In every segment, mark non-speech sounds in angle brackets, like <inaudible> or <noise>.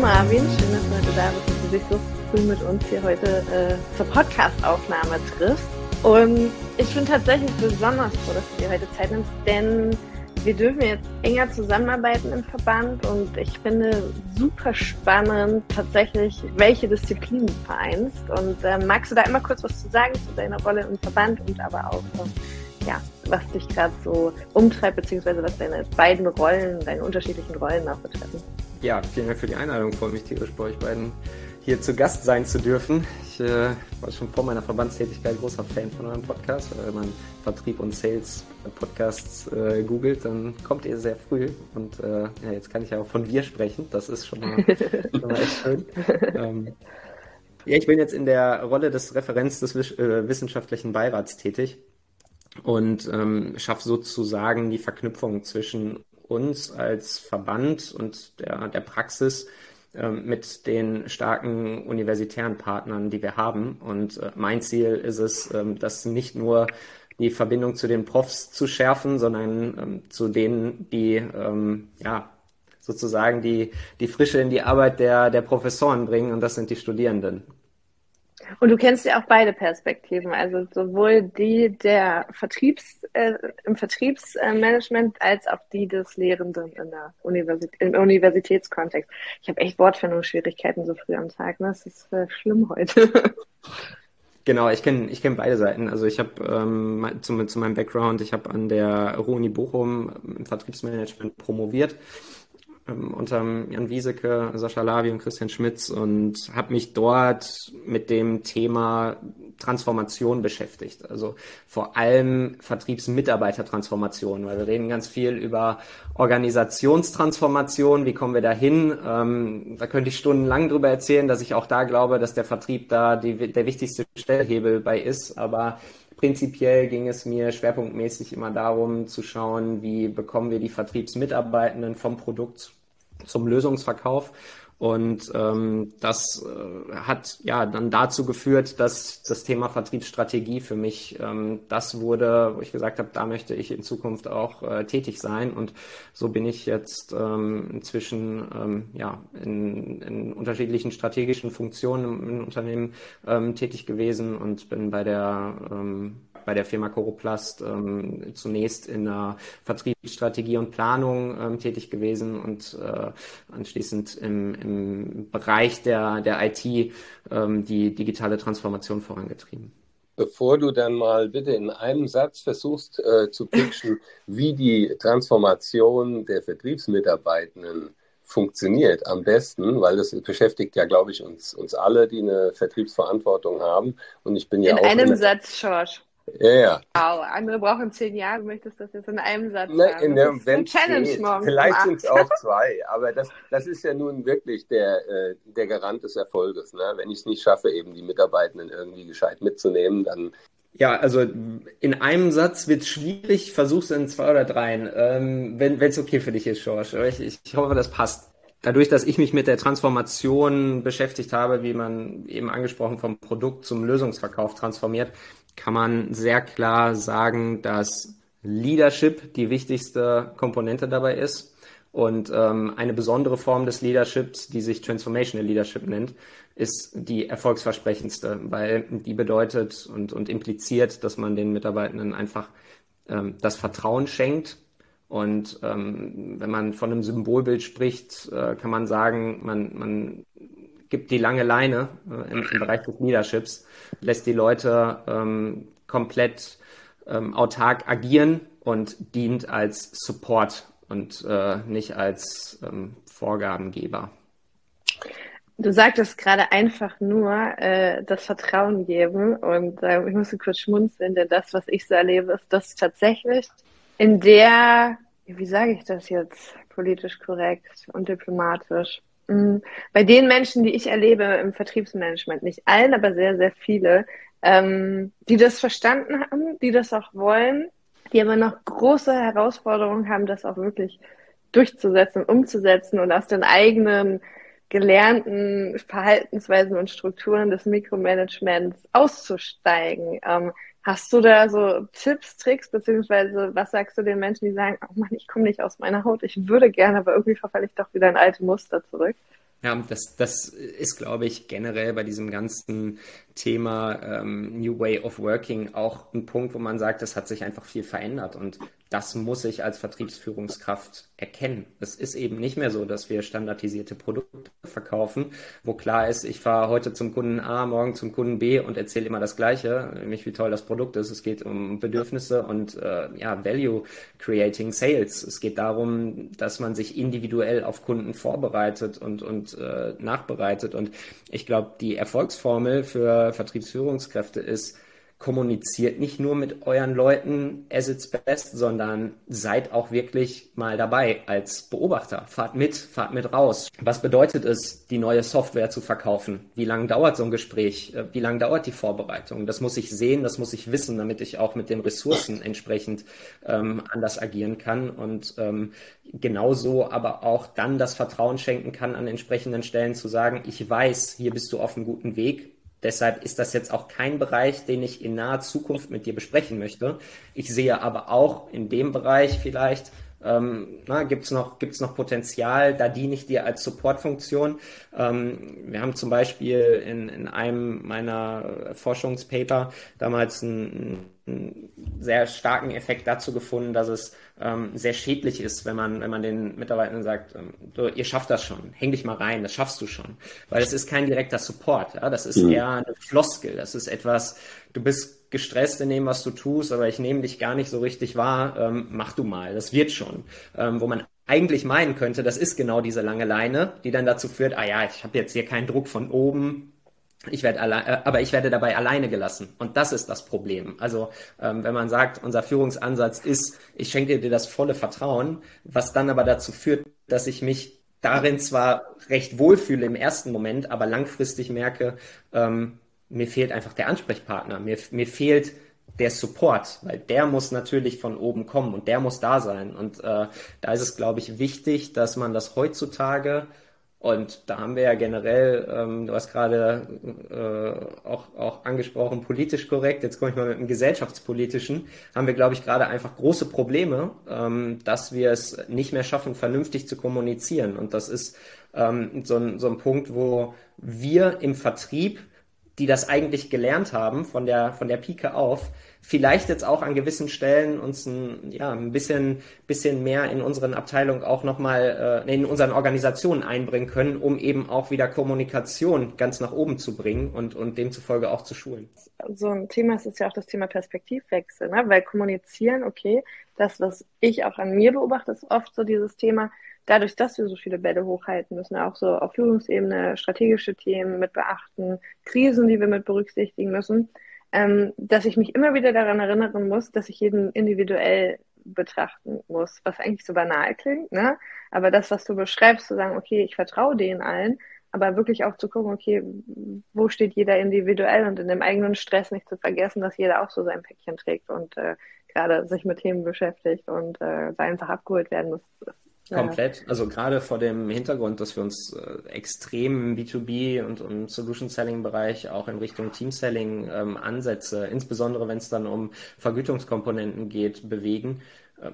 Marvin, schön, dass du heute da bist, dass du dich so früh mit uns hier heute äh, zur Podcast-Aufnahme triffst. Und ich bin tatsächlich besonders froh, dass du dir heute Zeit nimmst, denn wir dürfen jetzt enger zusammenarbeiten im Verband und ich finde super spannend tatsächlich, welche Disziplinen du vereinst. Und äh, magst du da immer kurz was zu sagen zu deiner Rolle im Verband und aber auch, äh, ja, was dich gerade so umtreibt, beziehungsweise was deine beiden Rollen, deine unterschiedlichen Rollen auch betreffen? Ja, vielen Dank für die Einladung. Freue mich tierisch bei euch beiden hier zu Gast sein zu dürfen. Ich äh, war schon vor meiner Verbandstätigkeit großer Fan von eurem Podcast. Wenn man Vertrieb und Sales Podcasts äh, googelt, dann kommt ihr sehr früh. Und äh, ja, jetzt kann ich ja auch von wir sprechen. Das ist schon mal, schon mal echt schön. <laughs> Ähm, ja, ich bin jetzt in der Rolle des Referents des äh, wissenschaftlichen Beirats tätig und ähm, schaffe sozusagen die Verknüpfung zwischen uns als Verband und der, der Praxis ähm, mit den starken universitären Partnern, die wir haben. Und äh, mein Ziel ist es, ähm, das nicht nur die Verbindung zu den Profs zu schärfen, sondern ähm, zu denen, die ähm, ja sozusagen die, die Frische in die Arbeit der, der Professoren bringen, und das sind die Studierenden. Und du kennst ja auch beide Perspektiven, also sowohl die der Vertriebs, äh, im Vertriebsmanagement als auch die des Lehrenden in der Universität, im Universitätskontext. Ich habe echt Wortfindungsschwierigkeiten so früh am Tag, ne? Das ist äh, schlimm heute. <laughs> Genau, ich kenne ich kenn beide Seiten. Also ich habe ähm, zu, zu meinem Background, ich habe an der Ruhr-Uni Bochum im Vertriebsmanagement promoviert ähm, unter Jan Wieseke, Sascha Lavi und Christian Schmitz und habe mich dort mit dem Thema Transformation beschäftigt. Also vor allem Vertriebsmitarbeitertransformation, weil wir reden ganz viel über Organisationstransformation, wie kommen wir da hin? Ähm, da könnte ich stundenlang drüber erzählen, dass ich auch da glaube, dass der Vertrieb da die, der wichtigste Stellhebel bei ist, aber Prinzipiell ging es mir schwerpunktmäßig immer darum zu schauen, wie bekommen wir die Vertriebsmitarbeitenden vom Produkt zum Lösungsverkauf. Und ähm, das äh, hat ja dann dazu geführt, dass das Thema Vertriebsstrategie für mich ähm, das wurde, wo ich gesagt habe, da möchte ich in Zukunft auch äh, tätig sein. Und so bin ich jetzt ähm, inzwischen ähm, ja in, in unterschiedlichen strategischen Funktionen im Unternehmen ähm, tätig gewesen und bin bei der ähm, bei der Firma Coroplast ähm, zunächst in der Vertriebsstrategie und Planung ähm, tätig gewesen und äh, anschließend im, im Bereich der, der IT ähm, die digitale Transformation vorangetrieben. Bevor du dann mal bitte in einem Satz versuchst äh, zu pitchen, <laughs> wie die Transformation der Vertriebsmitarbeitenden funktioniert am besten, weil das beschäftigt ja, glaube ich, uns, uns alle, die eine Vertriebsverantwortung haben. Und ich bin ja in auch. Einem in einem Satz, Schorsch. Ja, ja. Wow, andere brauchen zehn Jahre. Du möchtest das jetzt in einem Satz ne, sagen. In der, wenn Challenge geht. morgen. Vielleicht sind es auch <laughs> zwei, aber das, das ist ja nun wirklich der, äh, der Garant des Erfolges. Ne? Wenn ich es nicht schaffe, eben die Mitarbeitenden irgendwie gescheit mitzunehmen, dann ja, also in einem Satz wird es schwierig, versuch's in zwei oder dreien. Ähm, wenn es okay für dich ist, George. Ich, ich hoffe, das passt. Dadurch, dass ich mich mit der Transformation beschäftigt habe, wie man eben angesprochen vom Produkt zum Lösungsverkauf transformiert, kann man sehr klar sagen, dass Leadership die wichtigste Komponente dabei ist. Und ähm, eine besondere Form des Leaderships, die sich Transformational Leadership nennt, ist die erfolgsversprechendste, weil die bedeutet und, und impliziert, dass man den Mitarbeitenden einfach ähm, das Vertrauen schenkt. Und ähm, wenn man von einem Symbolbild spricht, äh, kann man sagen, man, man gibt die lange Leine äh, im, im, Bereich des Leaderships, lässt die Leute ähm, komplett ähm, autark agieren und dient als Support und äh, nicht als ähm, Vorgabengeber. Du sagtest gerade einfach nur äh, das Vertrauen geben und äh, ich musste kurz schmunzeln, denn das, was ich so erlebe, ist, dass tatsächlich in der, wie sage ich das jetzt, politisch korrekt und diplomatisch, Mhm. Bei den Menschen, die ich erlebe im Vertriebsmanagement, nicht allen, aber sehr, sehr viele, ähm, die das verstanden haben, die das auch wollen, die aber noch große Herausforderungen haben, das auch wirklich durchzusetzen, umzusetzen und aus den eigenen gelernten Verhaltensweisen und Strukturen des Mikromanagements auszusteigen. Ähm, Hast du da so Tipps, Tricks, beziehungsweise was sagst du den Menschen, die sagen, oh Mann, ich komme nicht aus meiner Haut, ich würde gerne, aber irgendwie verfalle ich doch wieder in alte Muster zurück? Ja, das, das ist, glaube ich, generell bei diesem ganzen Thema ähm, New Way of Working auch ein Punkt, wo man sagt, es hat sich einfach viel verändert und das muss ich als Vertriebsführungskraft erkennen. Es ist eben nicht mehr so, dass wir standardisierte Produkte verkaufen, wo klar ist, ich fahre heute zum Kunden A, morgen zum Kunden B und erzähle immer das Gleiche, nämlich wie toll das Produkt ist. Es geht um Bedürfnisse und äh, ja, Value Creating Sales. Es geht darum, dass man sich individuell auf Kunden vorbereitet und, und äh, nachbereitet. Und ich glaube, die Erfolgsformel für Vertriebsführungskräfte ist, kommuniziert nicht nur mit euren Leuten as it's best, sondern seid auch wirklich mal dabei als Beobachter. Fahrt mit, fahrt mit raus. Was bedeutet es, die neue Software zu verkaufen? Wie lange dauert so ein Gespräch? Äh, wie lange dauert die Vorbereitung? Das muss ich sehen, das muss ich wissen, damit ich auch mit den Ressourcen entsprechend ähm, anders agieren kann und ähm, genauso aber auch dann das Vertrauen schenken kann, an entsprechenden Stellen zu sagen, ich weiß, hier bist du auf einem guten Weg Deshalb ist das jetzt auch kein Bereich, den ich in naher Zukunft mit dir besprechen möchte. Ich sehe aber auch in dem Bereich vielleicht, ähm, gibt es noch, gibt's noch Potenzial, da diene ich dir als Supportfunktion. Ähm, wir haben zum Beispiel in, in einem meiner Forschungspaper damals einen, einen sehr starken Effekt dazu gefunden, dass es ähm, sehr schädlich ist, wenn man, wenn man den Mitarbeitern sagt, ähm, du, ihr schafft das schon, häng dich mal rein, das schaffst du schon. Weil es ist kein direkter Support, ja? das ist mhm. eher eine Floskel, das ist etwas, du bist gestresst in dem, was du tust, aber ich nehme dich gar nicht so richtig wahr, ähm, mach du mal, das wird schon. Ähm, wo man eigentlich meinen könnte, das ist genau diese lange Leine, die dann dazu führt, ah ja, ich habe jetzt hier keinen Druck von oben, ich werde allein, äh, aber ich werde dabei alleine gelassen. Und das ist das Problem. Also ähm, wenn man sagt, unser Führungsansatz ist, ich schenke dir das volle Vertrauen, was dann aber dazu führt, dass ich mich darin zwar recht wohlfühle im ersten Moment, aber langfristig merke, ähm, mir fehlt einfach der Ansprechpartner, mir, mir fehlt der Support, weil der muss natürlich von oben kommen und der muss da sein. Und äh, da ist es, glaube ich, wichtig, dass man das heutzutage und da haben wir ja generell, ähm, du hast gerade äh, auch, auch angesprochen, politisch korrekt, jetzt komme ich mal mit dem gesellschaftspolitischen, haben wir, glaube ich, gerade einfach große Probleme, ähm, dass wir es nicht mehr schaffen, vernünftig zu kommunizieren. Und das ist ähm, so, ein, so ein Punkt, wo wir im Vertrieb, die das eigentlich gelernt haben, von der, von der Pike auf, vielleicht jetzt auch an gewissen Stellen uns ein, ja, ein bisschen, bisschen mehr in unseren Abteilungen auch nochmal äh, in unseren Organisationen einbringen können, um eben auch wieder Kommunikation ganz nach oben zu bringen und, und demzufolge auch zu schulen. So ein Thema ist ja auch das Thema Perspektivwechsel, ne? weil kommunizieren, okay, das, was ich auch an mir beobachte, ist oft so dieses Thema, dadurch, dass wir so viele Bälle hochhalten müssen, auch so auf Führungsebene strategische Themen mit beachten, Krisen, die wir mit berücksichtigen müssen, ähm, dass ich mich immer wieder daran erinnern muss, dass ich jeden individuell betrachten muss, was eigentlich so banal klingt, ne? Aber das, was du beschreibst, zu sagen, okay, ich vertraue denen allen, aber wirklich auch zu gucken, okay, wo steht jeder individuell und in dem eigenen Stress nicht zu vergessen, dass jeder auch so sein Päckchen trägt und äh, gerade sich mit Themen beschäftigt und äh, da einfach abgeholt werden muss, Komplett. Also gerade vor dem Hintergrund, dass wir uns äh, extrem im B2B und, und Solution Selling Bereich auch in Richtung Team Selling ähm, Ansätze, insbesondere wenn es dann um Vergütungskomponenten geht, bewegen,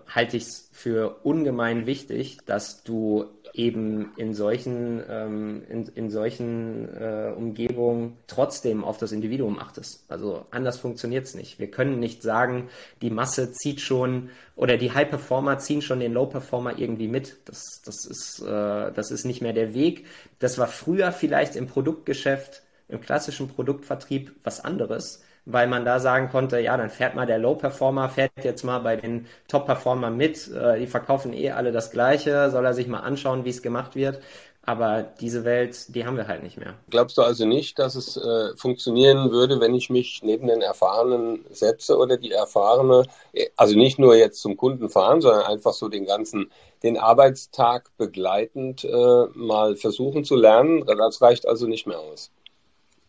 halte ich es für ungemein wichtig, dass du eben in solchen, ähm, in, in solchen äh, Umgebungen trotzdem auf das Individuum achtest. Also anders funktioniert es nicht. Wir können nicht sagen, die Masse zieht schon oder die High Performer ziehen schon den Low Performer irgendwie mit. Das, das, ist, äh, das ist nicht mehr der Weg. Das war früher vielleicht im Produktgeschäft, im klassischen Produktvertrieb was anderes weil man da sagen konnte, ja, dann fährt mal der Low-Performer, fährt jetzt mal bei den Top-Performern mit, äh, die verkaufen eh alle das Gleiche, soll er sich mal anschauen, wie es gemacht wird. Aber diese Welt, die haben wir halt nicht mehr. Glaubst du also nicht, dass es äh, funktionieren würde, wenn ich mich neben den Erfahrenen setze oder die Erfahrene, also nicht nur jetzt zum Kunden fahren, sondern einfach so den ganzen, den Arbeitstag begleitend äh, mal versuchen zu lernen? Das reicht also nicht mehr aus.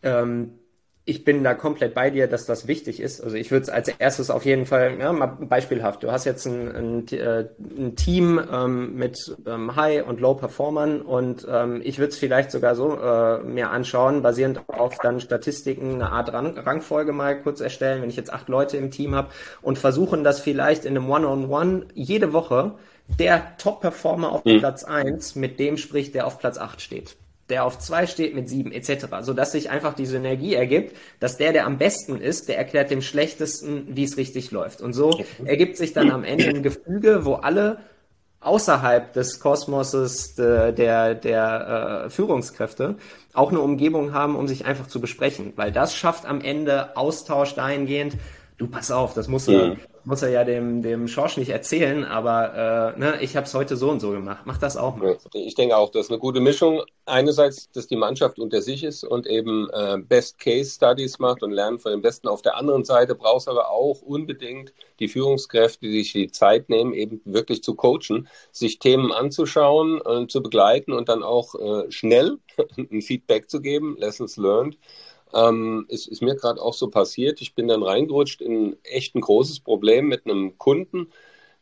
Ähm, ich bin da komplett bei dir, dass das wichtig ist. Also ich würde es als erstes auf jeden Fall, ja, mal beispielhaft. Du hast jetzt ein, ein, äh, ein Team ähm, mit ähm, High- und Low-Performern und ähm, ich würde es vielleicht sogar so äh, mir anschauen, basierend auf dann Statistiken, eine Art Rang Rangfolge mal kurz erstellen, wenn ich jetzt acht Leute im Team habe und versuchen das vielleicht in einem One-on-One -on -One jede Woche der Top-Performer auf mhm. Platz eins mit dem spricht, der auf Platz acht steht. Der auf zwei steht mit sieben etc., sodass sich einfach die Synergie ergibt, dass der, der am besten ist, der erklärt dem schlechtesten, wie es richtig läuft. Und so ergibt sich dann am Ende ein Gefüge, wo alle außerhalb des Kosmoses de, der, der äh, Führungskräfte auch eine Umgebung haben, um sich einfach zu besprechen. Weil das schafft am Ende Austausch dahingehend, du pass auf, das muss, er, muss er ja dem, dem Schorsch nicht erzählen, aber äh, ne, ich habe es heute so und so gemacht. Mach das auch mal. Ich denke auch, das ist eine gute Mischung. Einerseits, dass die Mannschaft unter sich ist und eben äh, Best-Case-Studies macht und lernt von den Besten. Auf der anderen Seite brauchst du aber auch unbedingt die Führungskräfte, die sich die Zeit nehmen, eben wirklich zu coachen, sich Themen anzuschauen, äh, zu begleiten und dann auch äh, schnell <laughs> ein Feedback zu geben, Lessons learned ähm, es ist mir gerade auch so passiert. Ich bin dann reingerutscht in echt ein großes Problem mit einem Kunden,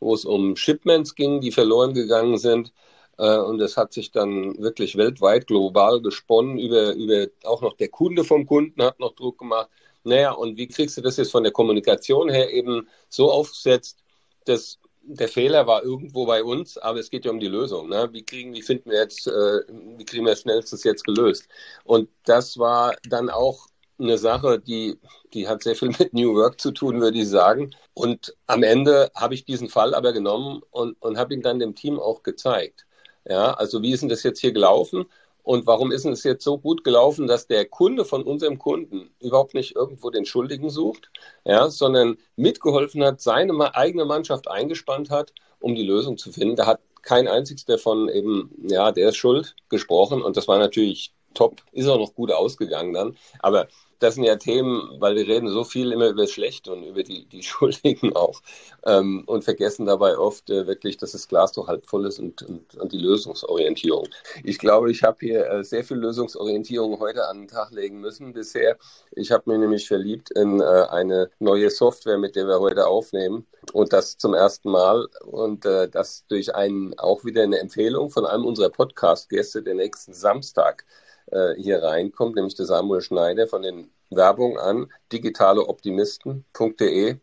wo es um Shipments ging, die verloren gegangen sind. Äh, und es hat sich dann wirklich weltweit, global gesponnen. Über, über auch noch der Kunde vom Kunden hat noch Druck gemacht. Naja, und wie kriegst du das jetzt von der Kommunikation her eben so aufgesetzt, dass der Fehler war irgendwo bei uns, aber es geht ja um die Lösung. Ne? Wie kriegen, wie finden wir jetzt, äh, wie kriegen wir schnellstes jetzt gelöst? Und das war dann auch eine Sache, die, die hat sehr viel <laughs> mit New Work zu tun, würde ich sagen. Und am Ende habe ich diesen Fall aber genommen und, und habe ihn dann dem Team auch gezeigt. Ja, also wie ist denn das jetzt hier gelaufen? Und warum ist es jetzt so gut gelaufen, dass der Kunde von unserem Kunden überhaupt nicht irgendwo den Schuldigen sucht, ja, sondern mitgeholfen hat, seine eigene Mannschaft eingespannt hat, um die Lösung zu finden. Da hat kein einziges davon eben, ja, der ist schuld gesprochen und das war natürlich top, ist auch noch gut ausgegangen dann. Aber das sind ja Themen, weil wir reden so viel immer über das Schlechte und über die, die <laughs> Schuldigen auch ähm, und vergessen dabei oft äh, wirklich, dass das Glas doch halb voll ist und, und, und die Lösungsorientierung. Ich glaube, ich habe hier äh, sehr viel Lösungsorientierung heute an den Tag legen müssen bisher. Ich habe mir nämlich verliebt in äh, eine neue Software, mit der wir heute aufnehmen und das zum ersten Mal und äh, das durch einen auch wieder eine Empfehlung von einem unserer Podcast-Gäste, der nächsten Samstag äh, hier reinkommt, nämlich der Samuel Schneider von den Werbung an, digitaleoptimisten.de,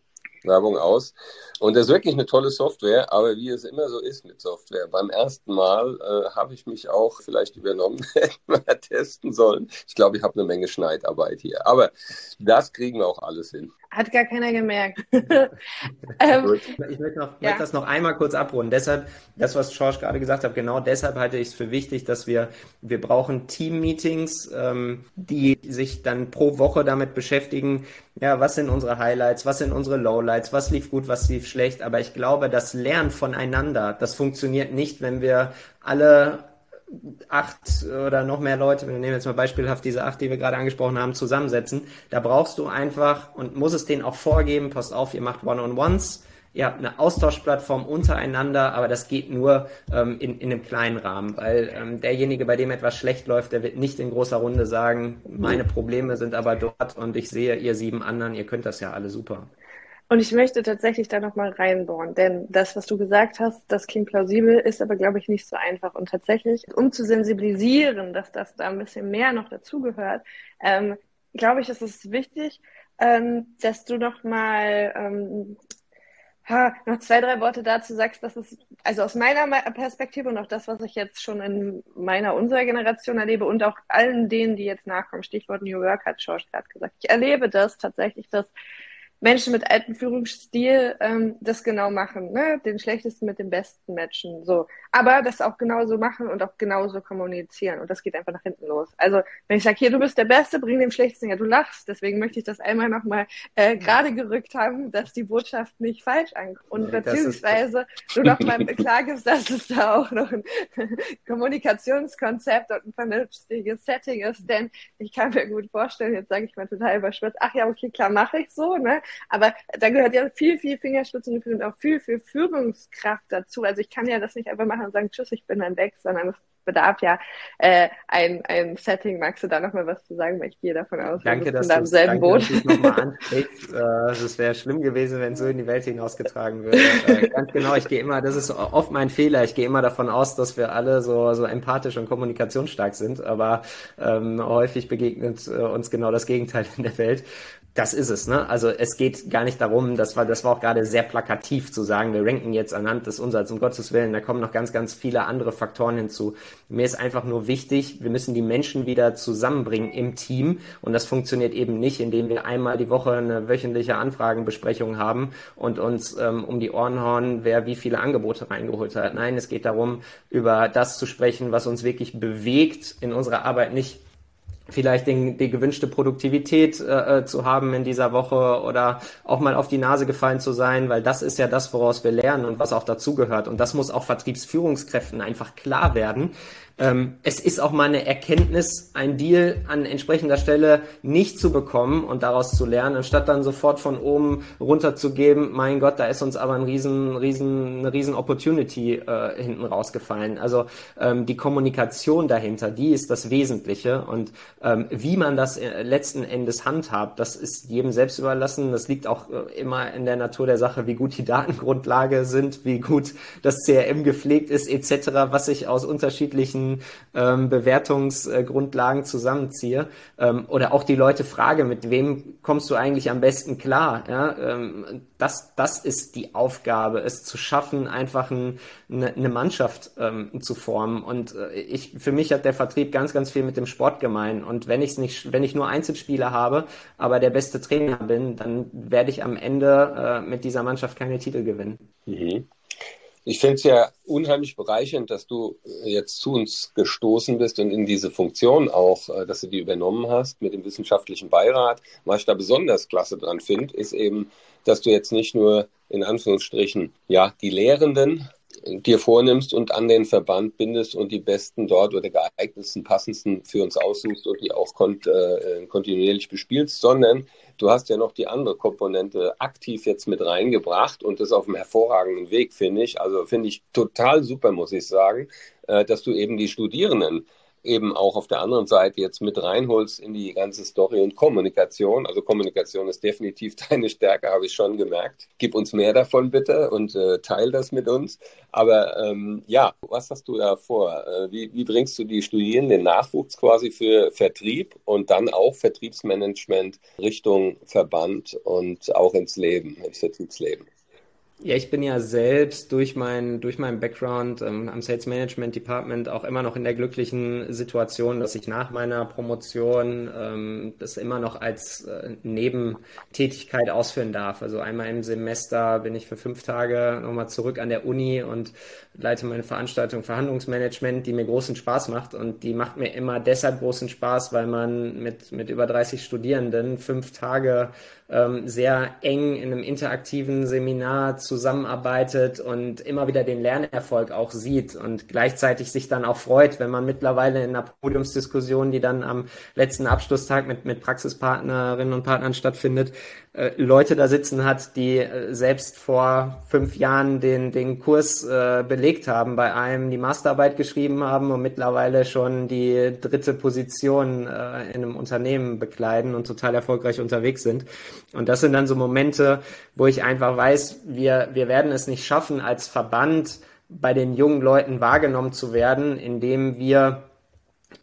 Werbung aus. Und das ist wirklich eine tolle Software, aber wie es immer so ist mit Software, beim ersten Mal äh, habe ich mich auch vielleicht übernommen, <laughs> mal testen sollen. Ich glaube, ich habe eine Menge Schneidarbeit hier. Aber das kriegen wir auch alles hin. Hat gar keiner gemerkt. <laughs> ähm, ich möchte, noch, ja. möchte das noch einmal kurz abrunden. Deshalb, das, was George gerade gesagt hat, genau deshalb halte ich es für wichtig, dass wir, wir brauchen Team-Meetings, ähm, die sich dann pro Woche damit beschäftigen, ja, was sind unsere Highlights, was sind unsere Lowlights, was lief gut, was lief schlecht. Aber ich glaube, das Lernen voneinander, das funktioniert nicht, wenn wir alle acht oder noch mehr Leute, wir nehmen jetzt mal beispielhaft diese acht, die wir gerade angesprochen haben, zusammensetzen, da brauchst du einfach und muss es denen auch vorgeben, passt auf, ihr macht One-on-Ones, habt eine Austauschplattform untereinander, aber das geht nur ähm, in, in einem kleinen Rahmen, weil ähm, derjenige, bei dem etwas schlecht läuft, der wird nicht in großer Runde sagen, meine Probleme sind aber dort und ich sehe ihr sieben anderen, ihr könnt das ja alle super. Und ich möchte tatsächlich da nochmal reinbohren, denn das, was du gesagt hast, das klingt plausibel, ist aber, glaube ich, nicht so einfach. Und tatsächlich, um zu sensibilisieren, dass das da ein bisschen mehr noch dazugehört, ähm, glaube ich, ist es wichtig, ähm, dass du nochmal ähm, ha, noch zwei, drei Worte dazu sagst, dass es, also aus meiner Perspektive und auch das, was ich jetzt schon in meiner, unserer Generation erlebe und auch allen denen, die jetzt nachkommen, Stichwort New Work hat George gerade gesagt, ich erlebe das tatsächlich, dass Menschen mit altem Führungsstil ähm, das genau machen, ne? den schlechtesten mit dem besten matchen, so. Aber das auch genauso machen und auch genauso kommunizieren und das geht einfach nach hinten los. Also wenn ich sage, hier, du bist der Beste, bring dem Schlechtesten, ja, du lachst, deswegen möchte ich das einmal nochmal äh, gerade gerückt haben, dass die Botschaft nicht falsch ankommt und nee, beziehungsweise du nochmal <laughs> klar gibst, dass es da auch noch ein <laughs> Kommunikationskonzept und ein vernünftiges Setting ist, denn ich kann mir gut vorstellen, jetzt sage ich mal total überschwitzt, ach ja, okay, klar, mache ich so, ne? Aber da gehört ja viel, viel Fingerspitzengefühl und auch viel, viel Führungskraft dazu. Also ich kann ja das nicht einfach machen und sagen, tschüss, ich bin dann weg, sondern es bedarf ja äh, ein, ein Setting. Magst du da noch mal was zu sagen? Weil ich gehe davon aus, danke, dass du im selben danke, Boot. Dass nochmal ansprichst. äh, wäre schlimm gewesen, wenn es so in die Welt hinausgetragen würde. äh, ganz genau, ich gehe immer, das ist oft mein Fehler, ich gehe immer davon aus, dass wir alle so, so empathisch und kommunikationsstark sind, aber ähm, häufig begegnet äh, uns genau das Gegenteil in der Welt. Das ist es, ne? Also es geht gar nicht darum, das war, das war auch gerade sehr plakativ zu sagen, wir ranken jetzt anhand des Umsatzes, um Gottes Willen, da kommen noch ganz, ganz viele andere Faktoren hinzu. Mir ist einfach nur wichtig, wir müssen die Menschen wieder zusammenbringen im Team und das funktioniert eben nicht, indem wir einmal die Woche eine wöchentliche Anfragenbesprechung haben und uns ähm, um die Ohren hauen, wer wie viele Angebote reingeholt hat. Nein, es geht darum, über das zu sprechen, was uns wirklich bewegt in unserer Arbeit, nicht vielleicht den, die gewünschte Produktivität äh, äh, zu haben in dieser Woche oder auch mal auf die Nase gefallen zu sein, weil das ist ja das, woraus wir lernen und was auch dazugehört. Und das muss auch Vertriebsführungskräften einfach klar werden, ähm, es ist auch mal Erkenntnis, ein Deal an entsprechender Stelle nicht zu bekommen und daraus zu lernen, anstatt dann sofort von oben runterzugeben, mein Gott, da ist uns aber ein riesen, riesen, eine riesen Opportunity äh, hinten rausgefallen. Also ähm, die Kommunikation dahinter, die ist das Wesentliche und ähm, wie man das äh, letzten Endes handhabt, das ist jedem selbst überlassen. Das liegt auch äh, immer in der Natur der Sache, wie gut die Datengrundlage sind, wie gut das CRM gepflegt ist, etc., was sich aus unterschiedlichen unterschiedlichen ähm, Bewertungsgrundlagen zusammenziehe ähm, oder auch die Leute frage, mit wem kommst du eigentlich am besten klar? Ja? Ähm, das, das ist die Aufgabe, es zu schaffen, einfach ein, eine, eine Mannschaft ähm, zu formen. Und äh, ich, für mich hat der Vertrieb ganz, ganz viel mit dem Sport gemein. Und wenn ich nicht, wenn ich nur Einzelspieler habe, aber der beste Trainer bin, dann werde ich am Ende äh, mit dieser Mannschaft keine Titel gewinnen. Mhm. Ich finde es ja unheimlich bereichernd, dass du jetzt zu uns gestoßen bist und in diese Funktion auch, äh, dass du die übernommen hast mit dem wissenschaftlichen Beirat. Was ich da besonders klasse dran finde, ist eben, dass du jetzt nicht nur in Anführungsstrichen ja die Lehrenden dir vornimmst und an den Verband bindest und die besten dort oder geeignetsten, passendsten für uns aussuchst und die auch kont äh, kontinuierlich bespielst, sondern du hast ja noch die andere Komponente aktiv jetzt mit reingebracht und das auf einem hervorragenden Weg, finde ich. Also finde ich total super, muss ich sagen, äh, dass du eben die Studierenden eben auch auf der anderen Seite jetzt mit reinholst in die ganze Story und Kommunikation. Also Kommunikation ist definitiv <laughs> deine Stärke, habe ich schon gemerkt. Gib uns mehr davon bitte und äh, teil das mit uns. Aber ähm, ja, was hast du da vor? Äh, wie, wie bringst du die Studierenden Nachwuchs quasi für Vertrieb und dann auch Vertriebsmanagement Richtung Verband und auch ins Leben, ins Vertriebsleben? Ja, ich bin ja selbst durch mein durch meinen Background ähm, am Sales Management Department auch immer noch in der glücklichen Situation, dass ich nach meiner Promotion ähm, das immer noch als äh, Nebentätigkeit ausführen darf. Also einmal im Semester bin ich für fünf Tage nochmal zurück an der Uni und leite meine Veranstaltung Verhandlungsmanagement, die mir großen Spaß macht und die macht mir immer deshalb großen Spaß, weil man mit mit über 30 Studierenden fünf Tage ähm, sehr eng in einem interaktiven Seminar zusammenarbeitet und immer wieder den Lernerfolg auch sieht und gleichzeitig sich dann auch freut, wenn man mittlerweile in einer Podiumsdiskussion, die dann am letzten Abschlusstag mit, mit Praxispartnerinnen und Partnern stattfindet, äh, Leute da sitzen hat, die äh, selbst vor fünf Jahren den, den Kurs äh, belegt haben, bei einem die Masterarbeit geschrieben haben und mittlerweile schon die dritte Position äh, in einem Unternehmen bekleiden und total erfolgreich unterwegs sind. Und das sind dann so Momente, wo ich einfach weiß, wir, wir werden es nicht schaffen, als Verband bei den jungen Leuten wahrgenommen zu werden, indem wir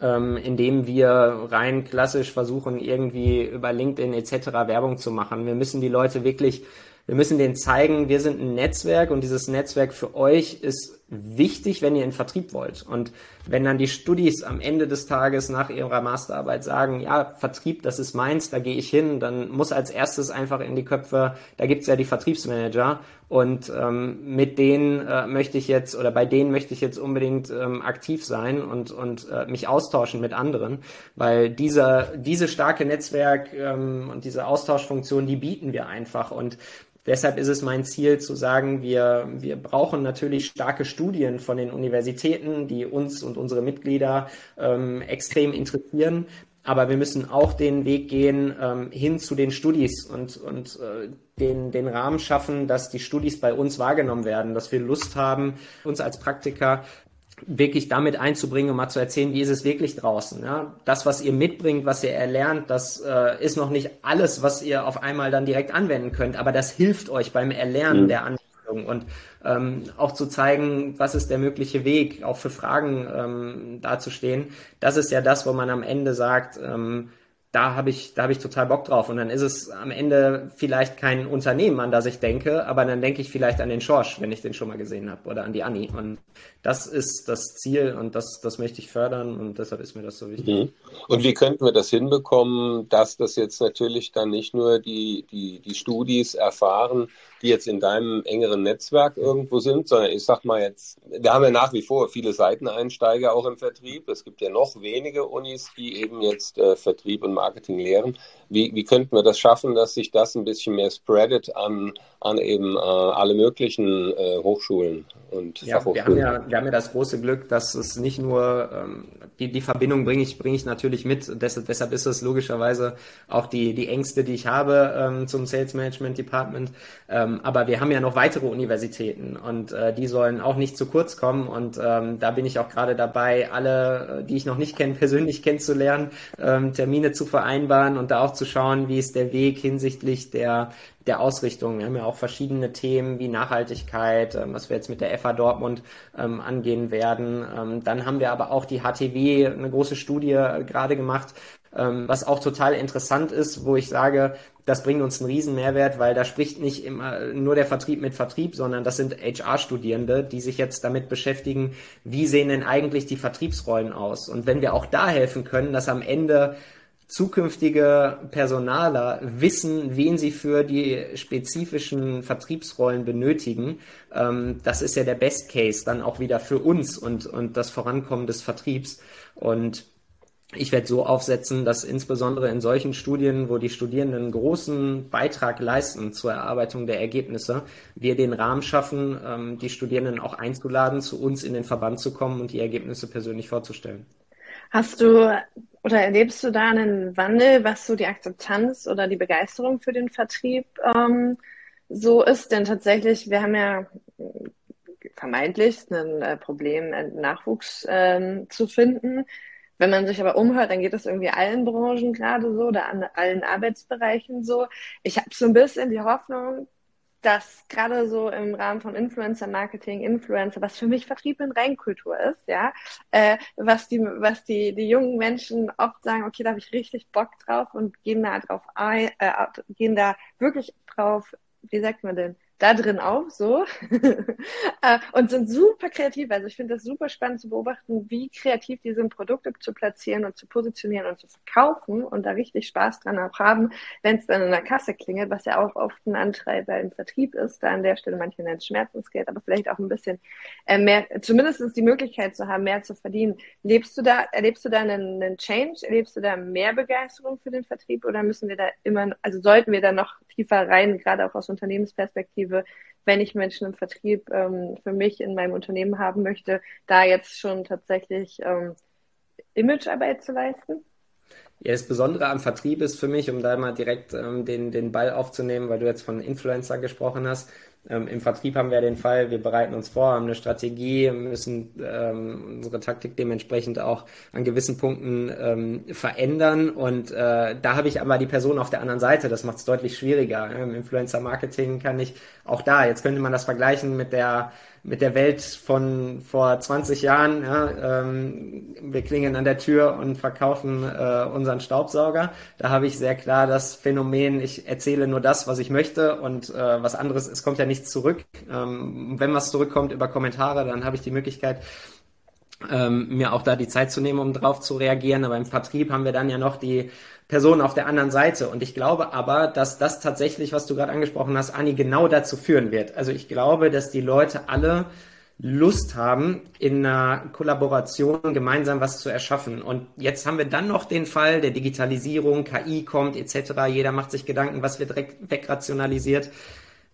ähm, indem wir rein klassisch versuchen, irgendwie über LinkedIn etc. Werbung zu machen. Wir müssen die Leute wirklich, wir müssen denen zeigen, wir sind ein Netzwerk und dieses Netzwerk für euch ist wichtig, wenn ihr in Vertrieb wollt. Und wenn dann die Studis am Ende des Tages nach ihrer Masterarbeit sagen, ja, Vertrieb, das ist meins, da gehe ich hin, dann muss als erstes einfach in die Köpfe, da gibt's ja die Vertriebsmanager und ähm, mit denen äh, möchte ich jetzt oder bei denen möchte ich jetzt unbedingt ähm, aktiv sein und, und äh, mich austauschen mit anderen, weil diese, diese starke Netzwerk ähm, und diese Austauschfunktion, die bieten wir einfach und Deshalb ist es mein Ziel zu sagen, wir, wir brauchen natürlich starke Studien von den Universitäten, die uns und unsere Mitglieder ähm, extrem interessieren. Aber wir müssen auch den Weg gehen ähm, hin zu den Studis und, und äh, den, den Rahmen schaffen, dass die Studis bei uns wahrgenommen werden, dass wir Lust haben, uns als Praktiker wirklich damit einzubringen und mal zu erzählen, wie ist es wirklich draußen. Ja? Das, was ihr mitbringt, was ihr erlernt, das äh, ist noch nicht alles, was ihr auf einmal dann direkt anwenden könnt, aber das hilft euch beim Erlernen mhm. der Anwendung und ähm, auch zu zeigen, was ist der mögliche Weg, auch für Fragen ähm, dazustehen. Das ist ja das, wo man am Ende sagt, ähm, da habe ich, da habe ich total Bock drauf. Und dann ist es am Ende vielleicht kein Unternehmen, an das ich denke, aber dann denke ich vielleicht an den Schorsch, wenn ich den schon mal gesehen habe, oder an die Anni. Und das ist das Ziel und das, das möchte ich fördern und deshalb ist mir das so wichtig. Mhm. Und wie könnten wir das hinbekommen, dass das jetzt natürlich dann nicht nur die, die, die Studis erfahren, die jetzt in deinem engeren Netzwerk irgendwo sind, sondern ich sag mal jetzt, wir haben ja nach wie vor viele Seiteneinsteiger auch im Vertrieb. Es gibt ja noch wenige Unis, die eben jetzt äh, Vertrieb und Marketing lehren. Wie, wie könnten wir das schaffen, dass sich das ein bisschen mehr spreadet an, an eben äh, alle möglichen äh, Hochschulen und ja, Fachhochschulen? Wir haben, ja, wir haben ja das große Glück, dass es nicht nur ähm, die, die Verbindung bringe ich, bringe ich natürlich mit. Deshalb, deshalb ist es logischerweise auch die, die Ängste, die ich habe ähm, zum Sales Management Department. Ähm, aber wir haben ja noch weitere Universitäten und äh, die sollen auch nicht zu kurz kommen. Und ähm, da bin ich auch gerade dabei, alle, äh, die ich noch nicht kenne, persönlich kennenzulernen, ähm, Termine zu vereinbaren und da auch zu schauen, wie ist der Weg hinsichtlich der, der Ausrichtung. Wir haben ja auch verschiedene Themen wie Nachhaltigkeit, ähm, was wir jetzt mit der FA Dortmund ähm, angehen werden. Ähm, dann haben wir aber auch die HTW, eine große Studie äh, gerade gemacht, ähm, was auch total interessant ist, wo ich sage, das bringt uns einen riesen Mehrwert, weil da spricht nicht immer nur der Vertrieb mit Vertrieb, sondern das sind HR-Studierende, die sich jetzt damit beschäftigen, wie sehen denn eigentlich die Vertriebsrollen aus? Und wenn wir auch da helfen können, dass am Ende zukünftige Personaler wissen, wen sie für die spezifischen Vertriebsrollen benötigen. Ähm, das ist ja der Best Case dann auch wieder für uns und, und das Vorankommen des Vertriebs. Und ich werde so aufsetzen, dass insbesondere in solchen Studien, wo die Studierenden einen großen Beitrag leisten zur Erarbeitung der Ergebnisse, wir den Rahmen schaffen, ähm, die Studierenden auch einzuladen, zu uns in den Verband zu kommen und die Ergebnisse persönlich vorzustellen. Hast du oder erlebst du da einen Wandel, was so die Akzeptanz oder die Begeisterung für den Vertrieb ähm, so ist? Denn tatsächlich, wir haben ja vermeintlich ein äh, Problem, Nachwuchs ähm, zu finden. Wenn man sich aber umhört, dann geht es irgendwie allen Branchen gerade so oder an allen Arbeitsbereichen so. Ich habe so ein bisschen die Hoffnung, dass gerade so im Rahmen von Influencer-Marketing, Influencer, was für mich Vertrieb in Reinkultur ist, ja, äh, was die, was die, die jungen Menschen oft sagen, okay, da habe ich richtig Bock drauf und gehen da drauf ein, äh, gehen da wirklich drauf, wie sagt man denn, da drin auch so <laughs> äh, und sind super kreativ. Also ich finde das super spannend zu beobachten, wie kreativ die sind, Produkte zu platzieren und zu positionieren und zu verkaufen und da richtig Spaß dran auch haben, wenn es dann in der Kasse klingelt, was ja auch oft ein Antreiber im Vertrieb ist. Da an der Stelle manche nennen Schmerzensgeld, aber vielleicht auch ein bisschen äh, mehr, zumindest die Möglichkeit zu haben, mehr zu verdienen. Lebst du da, erlebst du da einen, einen Change? Erlebst du da mehr Begeisterung für den Vertrieb oder müssen wir da immer, also sollten wir da noch tiefer rein, gerade auch aus Unternehmensperspektive Perspektive, wenn ich Menschen im Vertrieb ähm, für mich in meinem Unternehmen haben möchte, da jetzt schon tatsächlich ähm, Imagearbeit zu leisten? Ja, das Besondere am Vertrieb ist für mich, um da mal direkt ähm, den, den Ball aufzunehmen, weil du jetzt von Influencer gesprochen hast, ähm, Im Vertrieb haben wir den Fall, wir bereiten uns vor, haben eine Strategie, müssen ähm, unsere Taktik dementsprechend auch an gewissen Punkten ähm, verändern. Und äh, da habe ich aber die Person auf der anderen Seite. Das macht es deutlich schwieriger. Im Influencer-Marketing kann ich auch da, jetzt könnte man das vergleichen mit der mit der Welt von vor 20 Jahren. Ja, ähm, wir klingeln an der Tür und verkaufen äh, unseren Staubsauger. Da habe ich sehr klar das Phänomen, ich erzähle nur das, was ich möchte und äh, was anderes, es kommt ja nichts zurück. Ähm, wenn was zurückkommt über Kommentare, dann habe ich die Möglichkeit, ähm, mir auch da die Zeit zu nehmen, um drauf zu reagieren. Aber im Vertrieb haben wir dann ja noch die Person auf der anderen Seite. Und ich glaube aber, dass das tatsächlich, was du gerade angesprochen hast, Anni, genau dazu führen wird. Also ich glaube, dass die Leute alle Lust haben, in einer Kollaboration gemeinsam was zu erschaffen. Und jetzt haben wir dann noch den Fall der Digitalisierung, KI kommt etc. Jeder macht sich Gedanken, was wird wegrationalisiert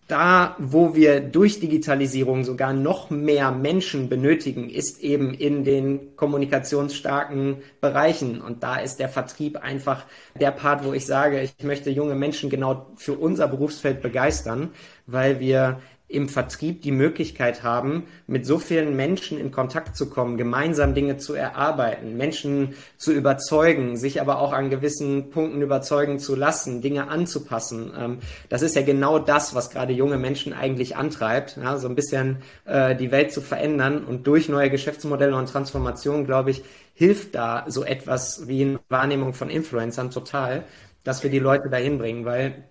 da, wo wir durch Digitalisierung sogar noch mehr Menschen benötigen, ist eben in den kommunikationsstarken Bereichen. Und da ist der Vertrieb einfach der Part, wo ich sage, ich möchte junge Menschen genau für unser Berufsfeld begeistern, weil wir im Vertrieb die Möglichkeit haben, mit so vielen Menschen in Kontakt zu kommen, gemeinsam Dinge zu erarbeiten, Menschen zu überzeugen, sich aber auch an gewissen Punkten überzeugen zu lassen, Dinge anzupassen. Ähm, das ist ja genau das, was gerade junge Menschen eigentlich antreibt, ja, so ein bisschen äh, die Welt zu verändern. Und durch neue Geschäftsmodelle und Transformation, glaube ich, hilft da so etwas wie eine Wahrnehmung von Influencern total, dass wir die Leute dahin bringen, weil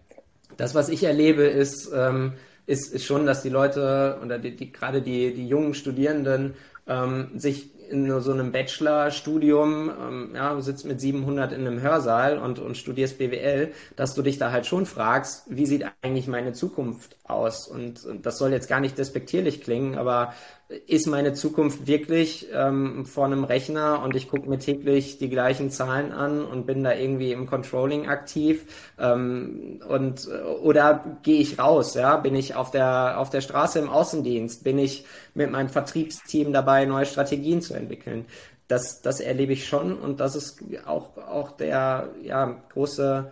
das, was ich erlebe, ist, ähm, ist, ist schon, dass die Leute oder die, die, gerade die, die jungen Studierenden ähm, sich in so einem Bachelorstudium, ähm, ja, du sitzt mit 700 in einem Hörsaal und, und studierst BWL, dass du dich da halt schon fragst, wie sieht eigentlich meine Zukunft aus? Und, und das soll jetzt gar nicht despektierlich klingen, aber ist meine Zukunft wirklich ähm, vor einem Rechner und ich gucke mir täglich die gleichen Zahlen an und bin da irgendwie im Controlling aktiv ähm, und oder gehe ich raus, ja, bin ich auf der auf der Straße im Außendienst, bin ich mit meinem Vertriebsteam dabei neue Strategien zu entwickeln. Das das erlebe ich schon und das ist auch auch der ja große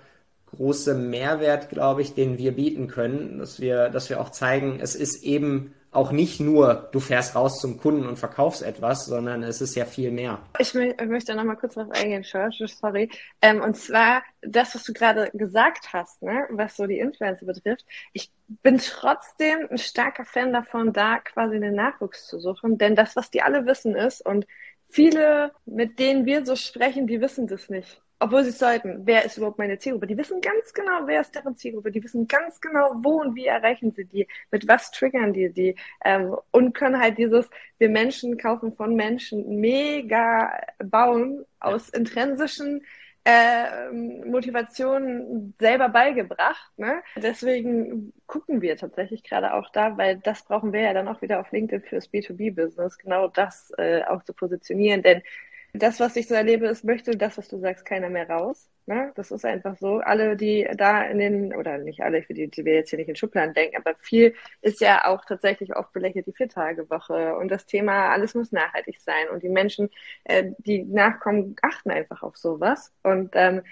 große Mehrwert, glaube ich, den wir bieten können, dass wir dass wir auch zeigen, es ist eben auch nicht nur, du fährst raus zum Kunden und verkaufst etwas, sondern es ist ja viel mehr. Ich, möchte noch mal kurz darauf eingehen, George, sorry. Ähm, und zwar das, was du gerade gesagt hast, ne, was so die Influencer betrifft. Ich bin trotzdem ein starker Fan davon, da quasi den Nachwuchs zu suchen, denn das, was die alle wissen, ist und viele, mit denen wir so sprechen, die wissen das nicht obwohl sie sollten, wer ist überhaupt meine Zielgruppe? Die wissen ganz genau, wer ist deren Zielgruppe. Die wissen ganz genau, wo und wie erreichen sie die, mit was triggern die die ähm, und können halt dieses, wir Menschen kaufen von Menschen mega bauen aus intrinsischen äh, Motivationen selber beigebracht. Ne? Deswegen gucken wir tatsächlich gerade auch da, weil das brauchen wir ja dann auch wieder auf LinkedIn fürs B2B-Business, genau das äh, auch zu positionieren. Denn das, was ich so erlebe, ist, möchte das, was du sagst, keiner mehr raus. Ne? Das ist einfach so. Alle, die da in den, oder nicht alle, ich will, die, die wir jetzt hier nicht in Schubladen denken, aber viel ist ja auch tatsächlich oft belächelt die Viertagewoche und das Thema, alles muss nachhaltig sein und die Menschen, äh, die nachkommen, achten einfach auf sowas und ähm,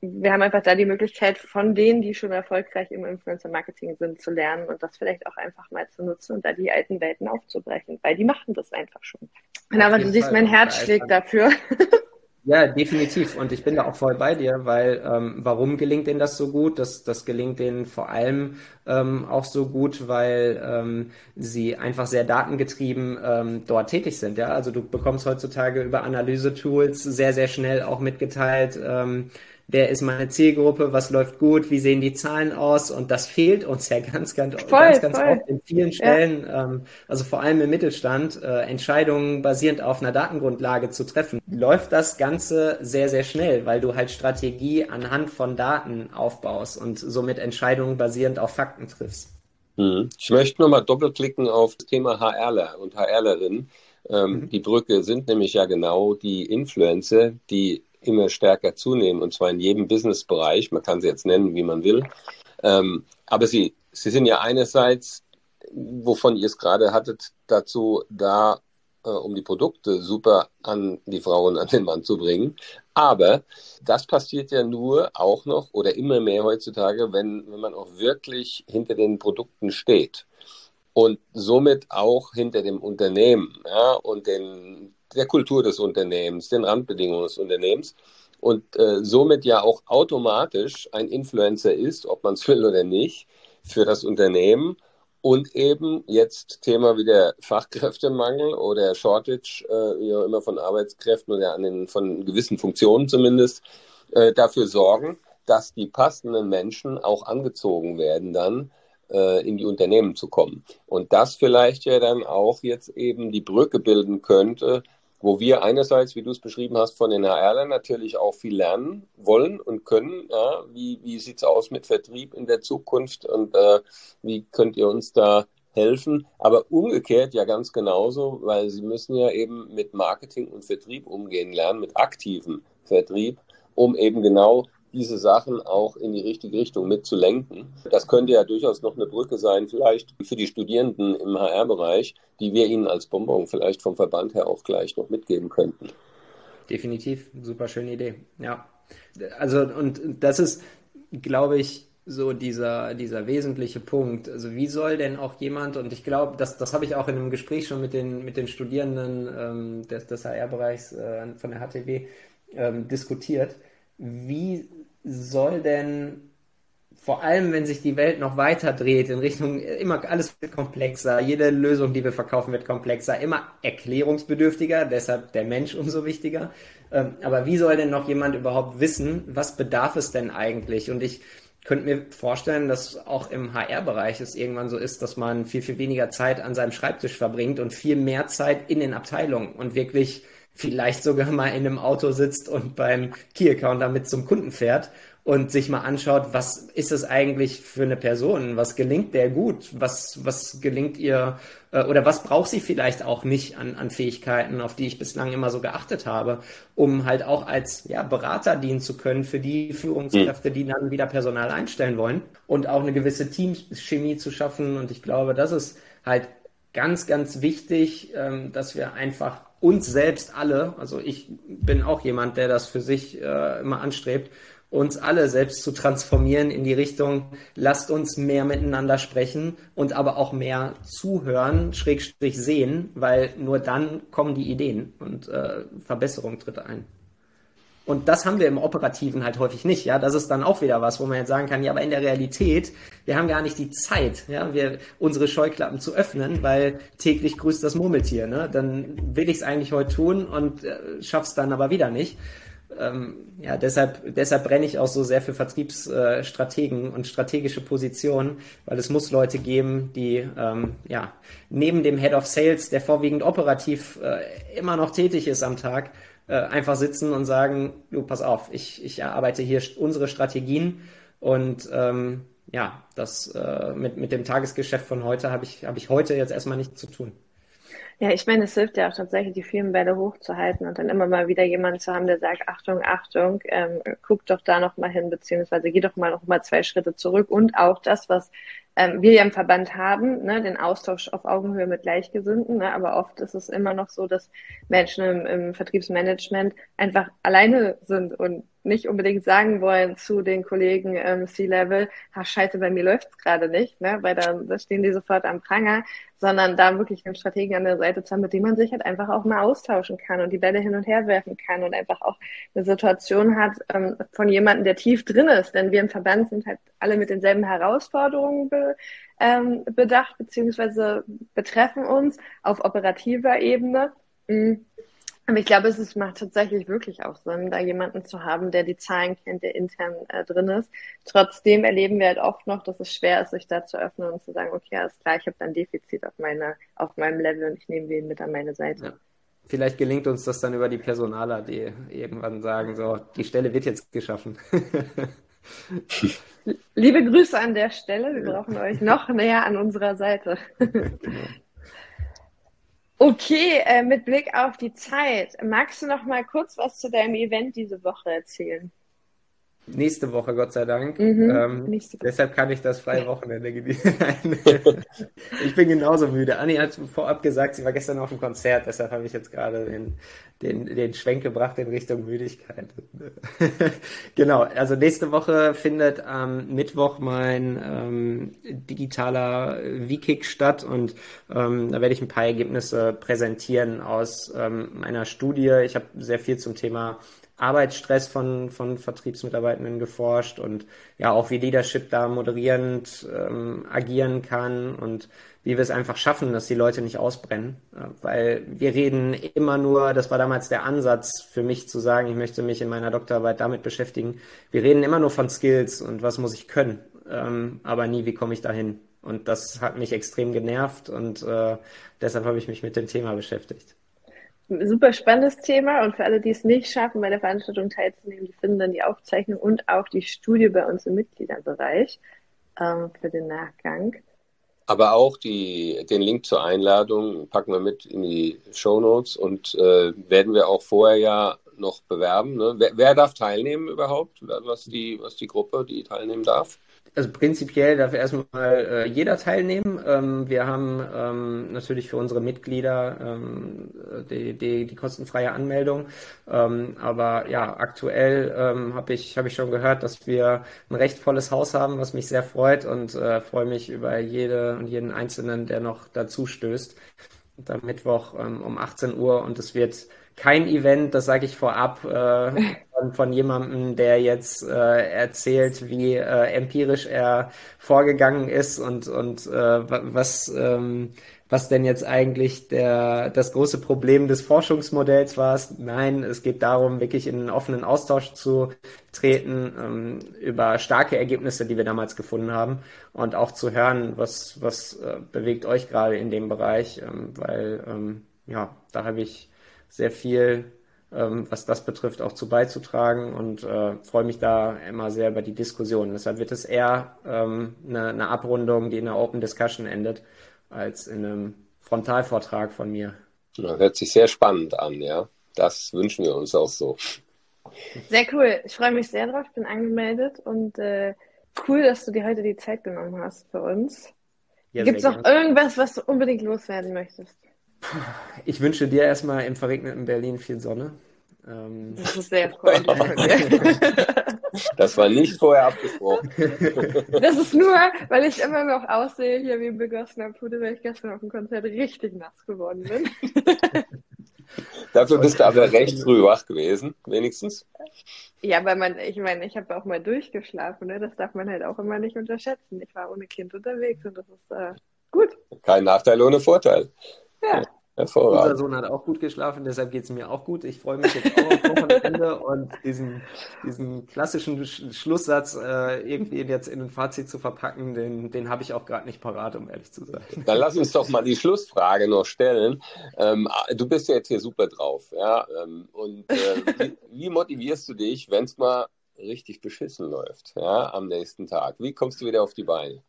wir haben einfach da die Möglichkeit, von denen, die schon erfolgreich im Influencer-Marketing sind, zu lernen und das vielleicht auch einfach mal zu nutzen und da die alten Welten aufzubrechen, weil die machen das einfach schon. Aber du siehst, mein Herz schlägt dafür. <laughs> Ja, definitiv. Und ich bin da auch voll bei dir, weil ähm, warum gelingt denen das so gut? Das, das gelingt denen vor allem ähm, auch so gut, weil ähm, sie einfach sehr datengetrieben ähm, dort tätig sind. Ja, also du bekommst heutzutage über Analyse-Tools sehr, sehr schnell auch mitgeteilt, ähm, wer ist meine Zielgruppe, was läuft gut, wie sehen die Zahlen aus und das fehlt uns ja <laughs> ganz, ganz, voll, ganz, ganz voll. oft in vielen Stellen, ja. ähm, also vor allem im Mittelstand, äh, Entscheidungen basierend auf einer Datengrundlage zu treffen. Läuft das Ganze sehr, sehr schnell, weil du halt Strategie anhand von Daten aufbaust und somit Entscheidungen basierend auf Fakten triffst. Hm. Ich möchte nochmal doppelklicken auf das Thema HRler und HRlerinnen. Ähm, mhm. Die Brücke sind nämlich ja genau die Influencer, die immer stärker zunehmen, und zwar in jedem Businessbereich. Man kann sie jetzt nennen, wie man will. Ähm, aber sie, sie sind ja einerseits, wovon ihr es gerade hattet, dazu da, äh, um die Produkte super an die Frauen, an den Mann zu bringen. Aber das passiert ja nur auch noch oder immer mehr heutzutage, wenn, wenn man auch wirklich hinter den Produkten steht und somit auch hinter dem Unternehmen ja, und den der Kultur des Unternehmens, den Randbedingungen des Unternehmens und äh, somit ja auch automatisch ein Influencer ist, ob man es <laughs> will oder nicht, für das Unternehmen und eben jetzt Thema wie der Fachkräftemangel oder Shortage, äh, wie auch immer von Arbeitskräften oder an den, von gewissen Funktionen zumindest, äh, dafür sorgen, dass die passenden Menschen auch angezogen werden dann äh, in die Unternehmen zu kommen. Und das vielleicht ja dann auch jetzt eben die Brücke bilden könnte wo wir einerseits, wie du es beschrieben hast, von den HRlern natürlich auch viel lernen wollen und können. Ja, wie wie sieht es aus mit Vertrieb in der Zukunft und äh, wie könnt ihr uns da helfen? Aber umgekehrt ja ganz genauso, weil sie müssen ja eben mit Marketing und Vertrieb umgehen lernen, mit aktivem Vertrieb, um eben genau diese Sachen auch in die richtige Richtung mitzulenken. Das könnte ja durchaus noch eine Brücke sein, vielleicht für die Studierenden im HR-Bereich, die wir ihnen als Bonbon vielleicht vom Verband her auch gleich noch mitgeben könnten. Definitiv, super schöne Idee. Ja. Also, und das ist, glaube ich, so dieser, dieser wesentliche Punkt. Also wie soll denn auch jemand, und ich glaube, das, das habe ich auch in einem Gespräch schon mit den, mit den Studierenden ähm, des, des HR-Bereichs äh, von der HTW ähm, diskutiert, wie soll denn vor allem, wenn sich die Welt noch weiter dreht in Richtung immer alles wird komplexer, jede Lösung, die wir verkaufen, wird komplexer, immer erklärungsbedürftiger, deshalb der Mensch umso wichtiger. Ähm, aber wie soll denn noch jemand überhaupt wissen, was bedarf es denn eigentlich? Und ich könnte mir vorstellen, dass auch im HR-Bereich es irgendwann so ist, dass man viel, viel weniger Zeit an seinem Schreibtisch verbringt und viel mehr Zeit in den Abteilungen und wirklich vielleicht sogar mal in einem Auto sitzt und beim Key-Account damit zum Kunden fährt und sich mal anschaut, was ist es eigentlich für eine Person? Was gelingt der gut? Was, was gelingt ihr äh, oder was braucht sie vielleicht auch nicht an, an Fähigkeiten, auf die ich bislang immer so geachtet habe, um halt auch als ja, Berater dienen zu können für die Führungskräfte, die dann wieder Personal einstellen wollen und auch eine gewisse Teamchemie zu schaffen. Und ich glaube, das ist halt ganz, ganz wichtig, ähm, dass wir einfach uns selbst alle, also ich bin auch jemand, der das für sich äh, immer anstrebt, uns alle selbst zu transformieren in die Richtung, lasst uns mehr miteinander sprechen und aber auch mehr zuhören, schrägstrich sehen, weil nur dann kommen die Ideen und äh, Verbesserung tritt ein. Und das haben wir im Operativen halt häufig nicht, ja. Das ist dann auch wieder was, wo man jetzt sagen kann, ja, aber in der Realität, wir haben gar nicht die Zeit, ja, wir, unsere Scheuklappen zu öffnen, weil täglich grüßt das Murmeltier, ne. Dann will ich es eigentlich heute tun und äh, schaff's dann aber wieder nicht ähm, ja, deshalb, deshalb brenne ich auch so sehr für Vertriebsstrategen und strategische Positionen, weil es muss Leute geben, die ähm, ja, neben dem Head of Sales, der vorwiegend operativ äh, immer noch tätig ist am Tag, äh, einfach sitzen und sagen, du, pass auf, ich, ich erarbeite hier unsere Strategien und ähm, ja, das äh, mit, mit dem Tagesgeschäft von heute habe ich, hab ich heute jetzt erstmal nichts zu tun. Ja, ich meine, es hilft ja auch tatsächlich, die Firmenbälle hochzuhalten und dann immer mal wieder jemanden zu haben, der sagt, Achtung, Achtung, ähm, guck doch da noch mal hin, beziehungsweise geh doch mal noch mal zwei Schritte zurück und auch das, was ähm, wir ja im Verband haben, ne, den Austausch auf Augenhöhe mit Gleichgesinnten, ne, aber oft ist es immer noch so, dass Menschen im, im Vertriebsmanagement einfach alleine sind und nicht unbedingt sagen wollen zu den Kollegen ähm, C-Level, ha scheiße, bei mir läuft's gerade nicht, ne? weil dann da stehen die sofort am Pranger, sondern da wirklich einen Strategen an der Seite zu haben, mit dem man sich halt einfach auch mal austauschen kann und die Bälle hin und her werfen kann und einfach auch eine Situation hat ähm, von jemandem, der tief drin ist. Denn wir im Verband sind halt alle mit denselben Herausforderungen be, ähm, bedacht, beziehungsweise betreffen uns auf operativer Ebene. Mhm aber ich glaube, es ist, macht tatsächlich wirklich auch Sinn, da jemanden zu haben, der die Zahlen kennt, der intern äh, drin ist. Trotzdem erleben wir halt oft noch, dass es schwer ist, sich da zu öffnen und zu sagen, okay, alles klar, ich habe ein Defizit auf, meine, auf meinem Level und ich nehme den mit an meine Seite. Ja. Vielleicht gelingt uns das dann über die Personaler, die irgendwann sagen, so, die Stelle wird jetzt geschaffen. <laughs> Liebe Grüße an der Stelle. Wir brauchen euch noch näher an unserer Seite. <laughs> Okay, äh, mit Blick auf die Zeit, magst du noch mal kurz was zu deinem Event diese Woche erzählen? Nächste Woche, Gott sei Dank. Mhm, ähm, deshalb kann ich das freie Wochenende genießen. <laughs> <laughs> ich bin genauso müde. Anni hat vorab gesagt, sie war gestern auf dem Konzert, deshalb habe ich jetzt gerade den, den, den Schwenk gebracht in Richtung Müdigkeit. <laughs> genau, also nächste Woche findet am Mittwoch mein ähm, digitaler V-Kick statt und ähm, da werde ich ein paar Ergebnisse präsentieren aus ähm, meiner Studie. Ich habe sehr viel zum Thema Arbeitsstress von, von Vertriebsmitarbeitenden geforscht und ja auch wie Leadership da moderierend ähm, agieren kann und wie wir es einfach schaffen, dass die Leute nicht ausbrennen. Weil wir reden immer nur, das war damals der Ansatz für mich zu sagen, ich möchte mich in meiner Doktorarbeit damit beschäftigen. Wir reden immer nur von Skills und was muss ich können, ähm, aber nie, wie komme ich dahin. Und das hat mich extrem genervt und äh, deshalb habe ich mich mit dem Thema beschäftigt super spannendes Thema und für alle, die es nicht schaffen, bei der Veranstaltung teilzunehmen, die finden dann die Aufzeichnung und auch die Studie bei uns im Mitgliederbereich ähm, für den Nachgang. Aber auch die, den Link zur Einladung packen wir mit in die Show Notes und äh, werden wir auch vorher ja noch bewerben. Ne? Wer, wer, darf teilnehmen überhaupt? Was die, was die Gruppe, die teilnehmen darf? Also prinzipiell darf erstmal äh, jeder teilnehmen. Ähm, wir haben ähm, natürlich für unsere Mitglieder ähm, die, die, die kostenfreie Anmeldung. Ähm, aber ja, aktuell ähm, habe ich, hab ich schon gehört, dass wir ein recht volles Haus haben, was mich sehr freut und äh, freue mich über jede und jeden Einzelnen, der noch dazu stößt. Und am Mittwoch ähm, um 18 Uhr und es wird kein Event, das sage ich vorab, äh, <laughs> von, von, jemandem, der jetzt äh, erzählt, wie äh, empirisch er vorgegangen ist und, und äh, was, ähm, was denn jetzt eigentlich der, das große Problem des Forschungsmodells war. Nein, es geht darum, wirklich in einen offenen Austausch zu treten ähm, über starke Ergebnisse, die wir damals gefunden haben und auch zu hören, was, was äh, bewegt euch gerade in dem Bereich, ähm, weil ähm, ja, da habe ich sehr viel, ähm, was das betrifft, auch zu beizutragen und äh, freue mich da immer sehr über die Diskussion. Deshalb wird es eher ähm, eine, eine Abrundung, die in einer Open Discussion endet, als in einem Frontalvortrag von mir. Das hört sich sehr spannend an, ja. Das wünschen wir uns auch so. Sehr cool. Ich freue mich sehr drauf. Ich bin angemeldet und äh, cool, dass du dir heute die Zeit genommen hast für uns. Ja, Gibt es noch irgendwas, was du unbedingt loswerden möchtest? Ich wünsche dir erstmal im verregneten Berlin viel Sonne. Ähm, das ist sehr freundlich von dir. <laughs> Das war nicht vorher abgesprochen. Das ist nur, weil ich immer noch aussehe hier wie ein begossener Pudel, weil ich gestern auf dem Konzert richtig nass geworden bin. <laughs> Dafür bist du aber recht früh wach gewesen, wenigstens. Ja, weil man, ich meine, ich habe auch mal durchgeschlafen, ne? Das darf man halt auch immer nicht unterschätzen. Ich war ohne Kind unterwegs und das ist äh, gut. Kein Nachteil ohne Vorteil. Ja. Unser Sohn hat auch gut geschlafen, deshalb geht es mir auch gut. Ich freue mich jetzt auch auf Wochenende <laughs> und diesen, diesen klassischen Schlusssatz äh, irgendwie jetzt in ein Fazit zu verpacken, den, den habe ich auch gerade nicht parat, um ehrlich zu sein. Dann lass uns doch mal die Schlussfrage noch stellen. Ähm, du bist ja jetzt hier super drauf, ja. Ähm, und äh, wie, <laughs> wie motivierst du dich, wenn es mal richtig beschissen läuft, ja, am nächsten Tag? Wie kommst du wieder auf die Beine?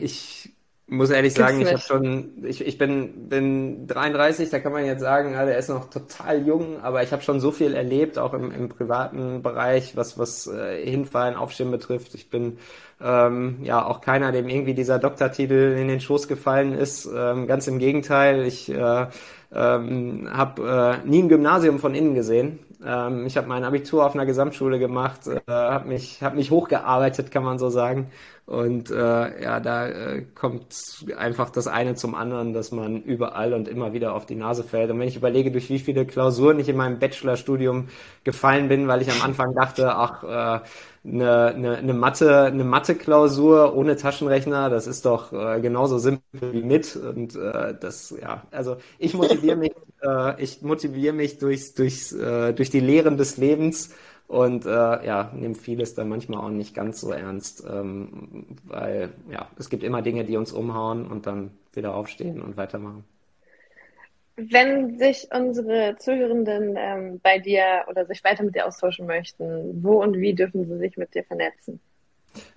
Ich muss ehrlich sagen, ich habe schon, ich, ich bin, bin 33, da kann man jetzt sagen, ja, der ist noch total jung, aber ich habe schon so viel erlebt, auch im, im privaten Bereich, was, was äh, Hinfallen, Aufstehen betrifft. Ich bin ähm, ja auch keiner, dem irgendwie dieser Doktortitel in den Schoß gefallen ist. Ähm, ganz im Gegenteil, ich äh, ähm, habe äh, nie ein Gymnasium von innen gesehen. Ähm, ich habe mein Abitur auf einer Gesamtschule gemacht, äh, habe mich, hab mich hochgearbeitet, kann man so sagen. Und äh, ja, da äh, kommt einfach das eine zum anderen, dass man überall und immer wieder auf die Nase fällt. Und wenn ich überlege, durch wie viele Klausuren ich in meinem Bachelorstudium gefallen bin, weil ich am Anfang dachte, ach, äh, eine, eine, eine Mathe, eine Mathe-Klausur ohne Taschenrechner, das ist doch äh, genauso simpel wie mit. Und äh, das, ja, also ich motiviere mich, <laughs> äh, ich motiviere mich durchs, durchs, äh, durch die Lehren des Lebens und äh, ja, nehme vieles dann manchmal auch nicht ganz so ernst, ähm, weil ja, es gibt immer Dinge, die uns umhauen und dann wieder aufstehen und weitermachen. Wenn sich unsere Zuhörenden ähm, bei dir oder sich weiter mit dir austauschen möchten, wo und wie dürfen sie sich mit dir vernetzen?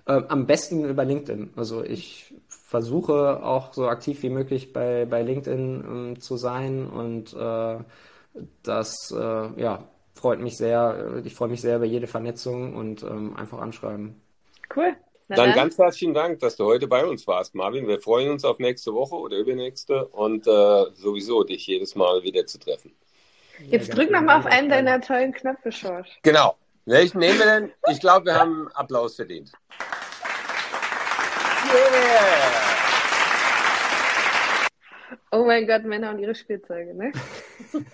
Ähm, am besten über LinkedIn. Also ich versuche auch so aktiv wie möglich bei, bei LinkedIn ähm, zu sein und äh, das äh, ja, freut mich sehr. Ich freue mich sehr über jede Vernetzung und ähm, einfach anschreiben. Cool. Dann, dann, ganz herzlichen Dank, dass du heute bei uns warst, Marvin. Wir freuen uns auf nächste Woche oder übernächste und äh, sowieso dich jedes Mal wieder zu treffen. Jetzt drück nochmal auf einen deiner tollen Knöpfe, Schorsch. Genau. Welchen nehmen wir denn? Ich glaube, wir haben Applaus verdient. Yeah! Oh mein Gott, Männer und ihre Spielzeuge, ne? <laughs>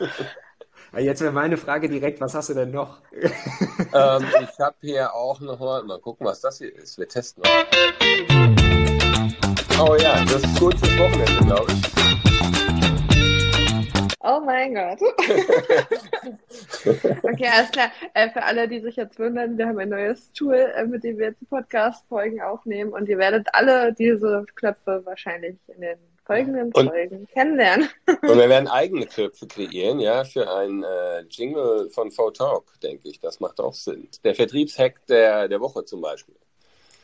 Jetzt wäre meine Frage direkt, was hast du denn noch? <laughs> ähm, ich habe hier auch noch mal, mal gucken, was das hier ist. Wir testen mal. Oh ja, das ist gut fürs Wochenende, glaube ich. Oh mein Gott. <laughs> okay, alles klar. Äh, für alle, die sich jetzt wundern, wir haben ein neues Tool, äh, mit dem wir jetzt Podcast-Folgen aufnehmen und ihr werdet alle diese Knöpfe wahrscheinlich in den folgenden und, Folgen kennenlernen. <laughs> und wir werden eigene Knöpfe kreieren, ja, für ein äh, Jingle von V-Talk, denke ich. Das macht auch Sinn. Der Vertriebshack der, der Woche zum Beispiel.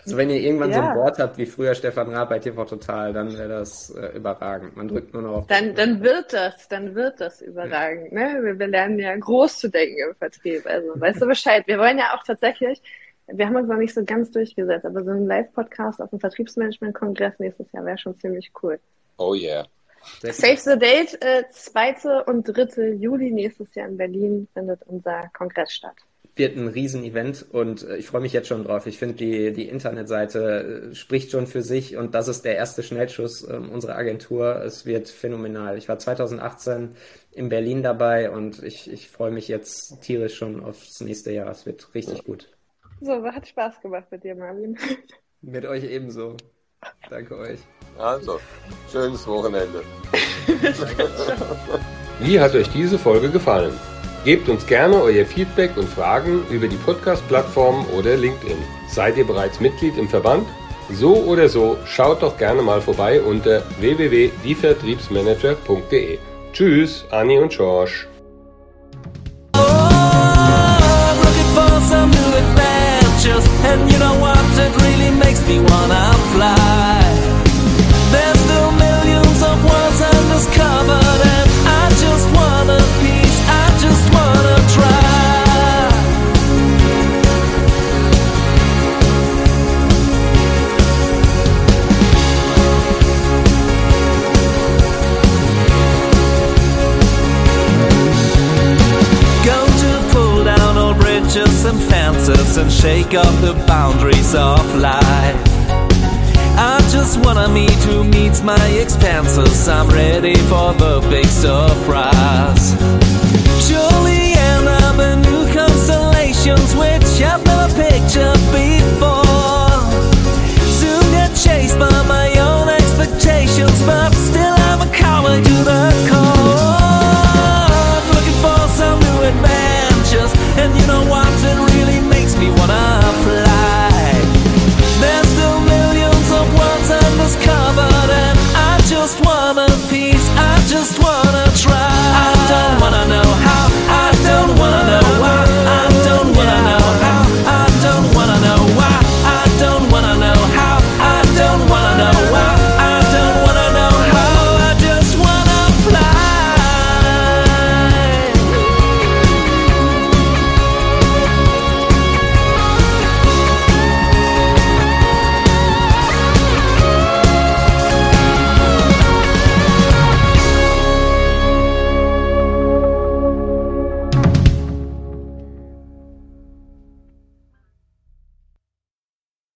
Also wenn ihr irgendwann ja. so ein Wort habt wie früher Stefan Raab bei TV Total, dann wäre das äh, überragend. Man drückt nur noch auf. Dann, dann wird das, dann wird das überragend. Ne? Wir, wir, lernen ja groß zu denken im Vertrieb. Also weißt du Bescheid. Wir wollen ja auch tatsächlich wir haben uns noch nicht so ganz durchgesetzt, aber so ein Live-Podcast auf dem Vertriebsmanagement-Kongress nächstes Jahr wäre schon ziemlich cool. Oh yeah. Save the Date, äh, 2. und 3. Juli nächstes Jahr in Berlin findet unser Kongress statt wird ein Riesenevent und äh, ich freue mich jetzt schon drauf. Ich finde, die, die Internetseite äh, spricht schon für sich und das ist der erste Schnellschuss äh, unserer Agentur. Es wird phänomenal. Ich war 2018 in Berlin dabei und ich, ich freue mich jetzt tierisch schon aufs nächste Jahr. Es wird richtig gut. So, hat Spaß gemacht mit dir, Marvin. Mit euch ebenso. Danke euch. Also, schönes Wochenende. <laughs> Wie hat euch diese Folge gefallen? Gebt uns gerne euer Feedback und Fragen über die Podcast-Plattform oder LinkedIn. Seid ihr bereits Mitglied im Verband? So oder so, schaut doch gerne mal vorbei unter www.dievertriebsmanager.de. Tschüss, Anni und George. and and fences and shake up the boundaries of life. I just wanna meet who meets my expenses. I'm ready for the big surprise. Up in new constellations which I've never pictured before. Soon get chased by my own expectations, but still I'm a coward to the core. Bye.